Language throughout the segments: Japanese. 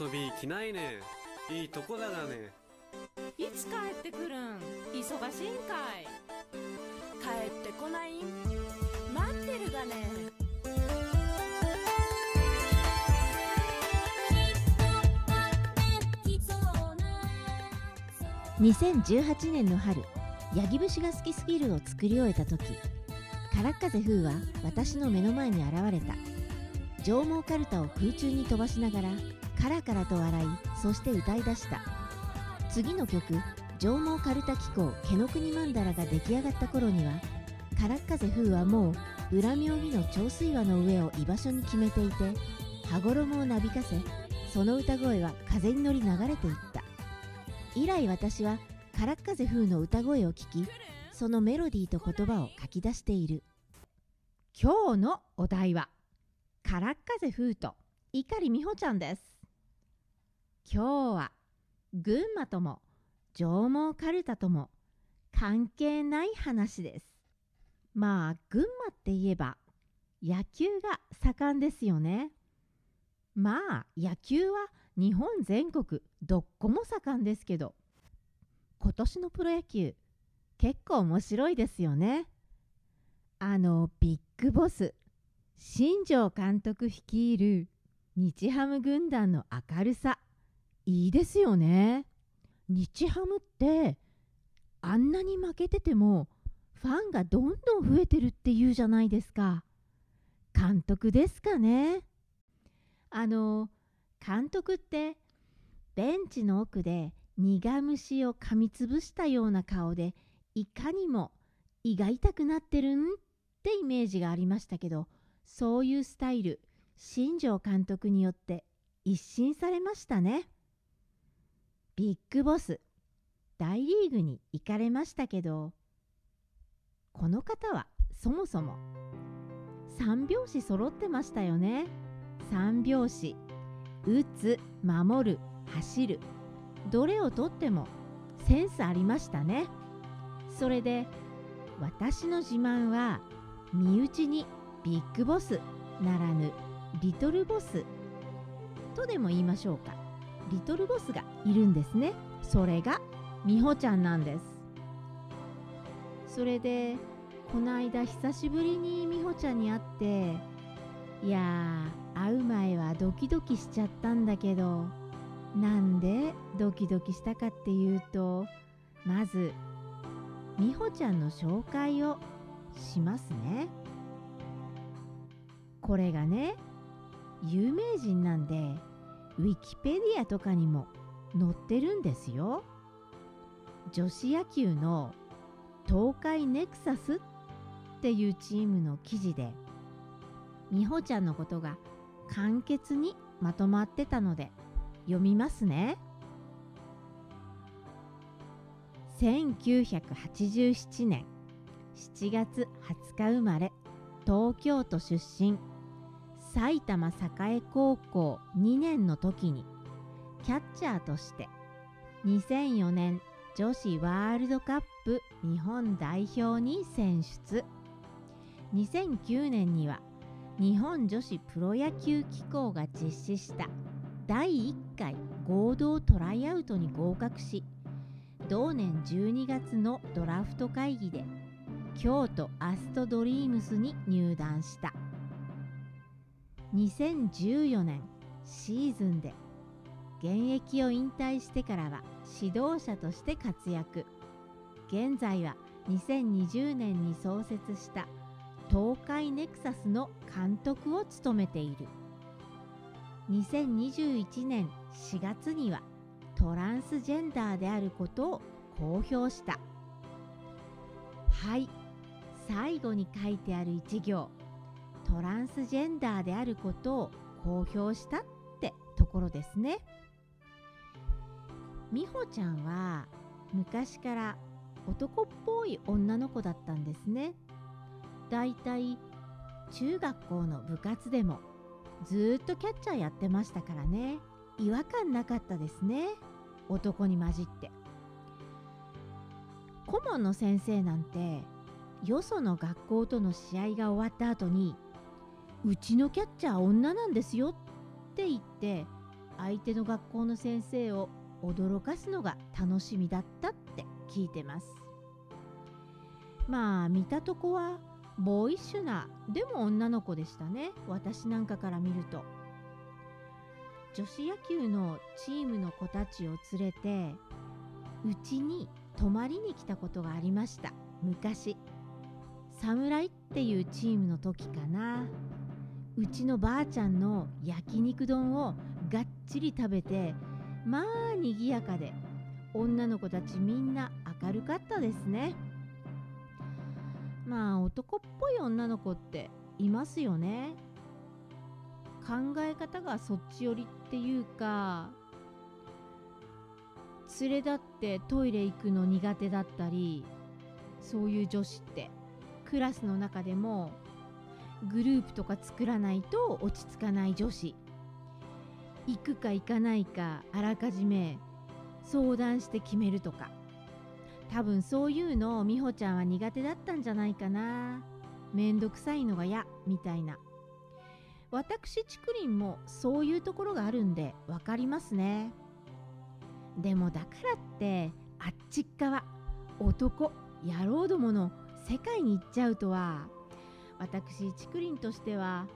遊び来ないね。いいとこだがね。いつ帰ってくるん？忙しいんかい。帰ってこない？ん待ってるがね。2018年の春ヤギ節が好きすぎるを作り終えた時カラッカゼ風は私の目の前に現れた。上毛カルタを空中に飛ばしながらカラカラと笑いそして歌い出した。次の曲上毛カルタ機構毛の国曼荼羅が出来上がった頃にはカラッカゼ風はもう裏妙義の長水輪の上を居場所に決めていて羽衣をなびかせその歌声は風に乗り流れていった。以来私はカラッカゼ風の歌声を聞きそのメロディーと言葉を書き出している。今日のお題はカラッカゼ風と碇美穂ちゃんです。今日は群馬とも上毛かるたとも関係ない話です。まあ群馬って言えば野球が盛んですよね。まあ野球は日本全国どっこも盛んですけど今年のプロ野球結構面白いですよね。あのビッグボス新庄監督率いる日ハム軍団の明るさ。いいですよね。日ハムってあんなに負けててもファンがどんどん増えてるっていうじゃないですか。監督ですかね。あの監督ってベンチの奥で苦虫を噛みつぶしたような顔でいかにも胃が痛くなってるんってイメージがありましたけどそういうスタイル新庄監督によって一新されましたね。ビッグボス大リーグに行かれましたけどこの方はそもそも三拍子揃ってましたよね。三拍子打つ守る走るどれをとってもセンスありましたね。それで私の自慢は身内にビッグボスならぬリトルボスとでも言いましょうか。リトルボスがいるんですね。それが美穂ちゃんなんです。それでこの間久しぶりに美穂ちゃんに会っていやー会う前はドキドキしちゃったんだけどなんでドキドキしたかっていうとまず美穂ちゃんの紹介をしますね。これがね有名人なんでウィキペディアとかにも載ってるんですよ。女子野球の東海ネクサスっていうチームの記事で美穂ちゃんのことが簡潔にまとまってたので読みますね。1987年7月20日生まれ東京都出身。埼玉栄高校2年の時にキャッチャーとして2004年女子ワールドカップ日本代表に選出。2009年には日本女子プロ野球機構が実施した第1回合同トライアウトに合格し同年12月のドラフト会議で京都アストドリームスに入団した。2014年シーズンで。現役を引退してからは指導者として活躍。現在は2020年に創設した東海ネクサスの監督を務めている。2021年4月にはトランスジェンダーであることを公表した。はい最後に書いてある一行。トランスジェンダーであることを公表したってところですね。美穂ちゃんは昔から男っぽい女の子だったんですね。だいたい中学校の部活でもずっとキャッチャーやってましたからね。違和感なかったですね。男に混じって。顧問の先生なんてよその学校との試合が終わった後にうちのキャッチャー女なんですよって言って相手の学校の先生を驚かすのが楽しみだったって聞いてます。まあ見たとこはボーイッシュなでも女の子でしたね私なんかから見ると。女子野球のチームの子たちを連れてうちに泊まりに来たことがありました昔。侍っていうチームの時かな。うちのばあちゃんの焼肉丼をがっちり食べてまあにぎやかで女の子たちみんな明るかったですね。まあ男っぽい女の子っていますよね。考え方がそっち寄りっていうか連れ立ってトイレ行くの苦手だったりそういう女子ってクラスの中でもグループとか作らないと落ち着かない女子。行くか行かないかあらかじめ相談して決めるとか。多分そういうのを美穂ちゃんは苦手だったんじゃないかな。めんどくさいのが嫌みたいな。私竹林もそういうところがあるんで分かりますね。でもだからってあっちっ側男野郎どもの世界に行っちゃうとは私竹林としては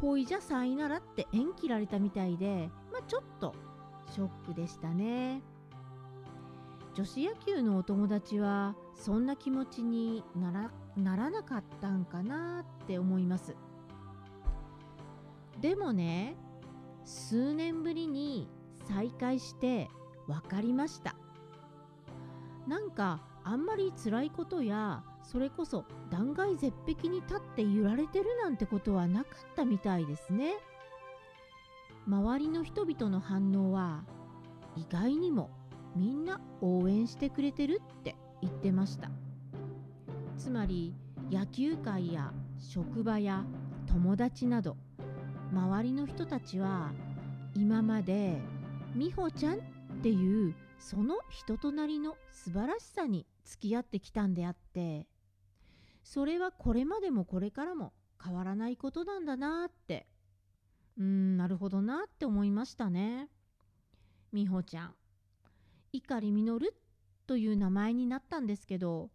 ほいじゃさいならって縁切られたみたいでまあちょっとショックでしたね。女子野球のお友達はそんな気持ちにならならなかったんかなって思います。でもね数年ぶりに再会して分かりました。なんかあんまり辛いことやそれこそ断崖絶壁に立って揺られてるなんてことはなかったみたいですね。周りの人々の反応は意外にもみんな応援してくれてるって言ってました。つまり野球界や職場や友達など周りの人たちは今まで美穂ちゃんっていうその人となりの素晴らしさに付き合ってきたんであってそれはこれまでもこれからも変わらないことなんだなって。うんなるほどなって思いましたね。美穂ちゃん。碇実という名前になったんですけど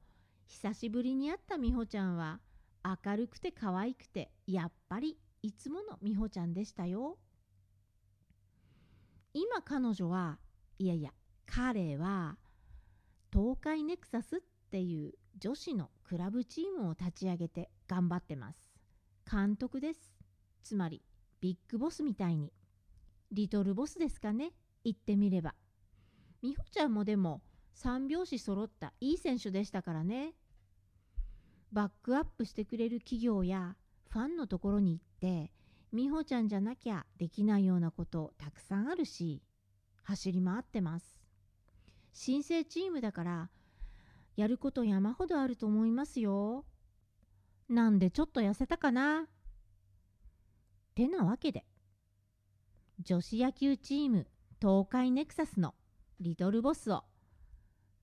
久しぶりに会った美穂ちゃんは明るくて可愛くてやっぱりいつもの美穂ちゃんでしたよ。今彼女はいやいや彼は東海ネクサスっていう女子のクラブチームを立ち上げて頑張ってます。監督です。つまりビッグボスみたいに。リトルボスですかね。言ってみれば。美穂ちゃんもでも三拍子揃ったいい選手でしたからね。バックアップしてくれる企業やファンのところに行って美穂ちゃんじゃなきゃできないようなことたくさんあるし走り回ってます。新生チームだからやること山ほどあると思いますよ。なんでちょっと痩せたかな？てなわけで女子野球チーム東海ネクサスのリトルボスを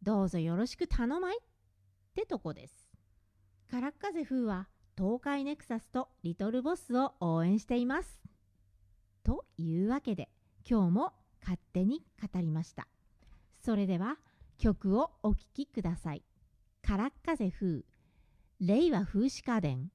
どうぞよろしく頼まい。ってとこです。カラッカゼ風は東海ネクサスとリトルボスを応援しています。というわけで今日も勝手に語りました。それでは曲をお聴きください。カラッカゼ風。令和風刺家電。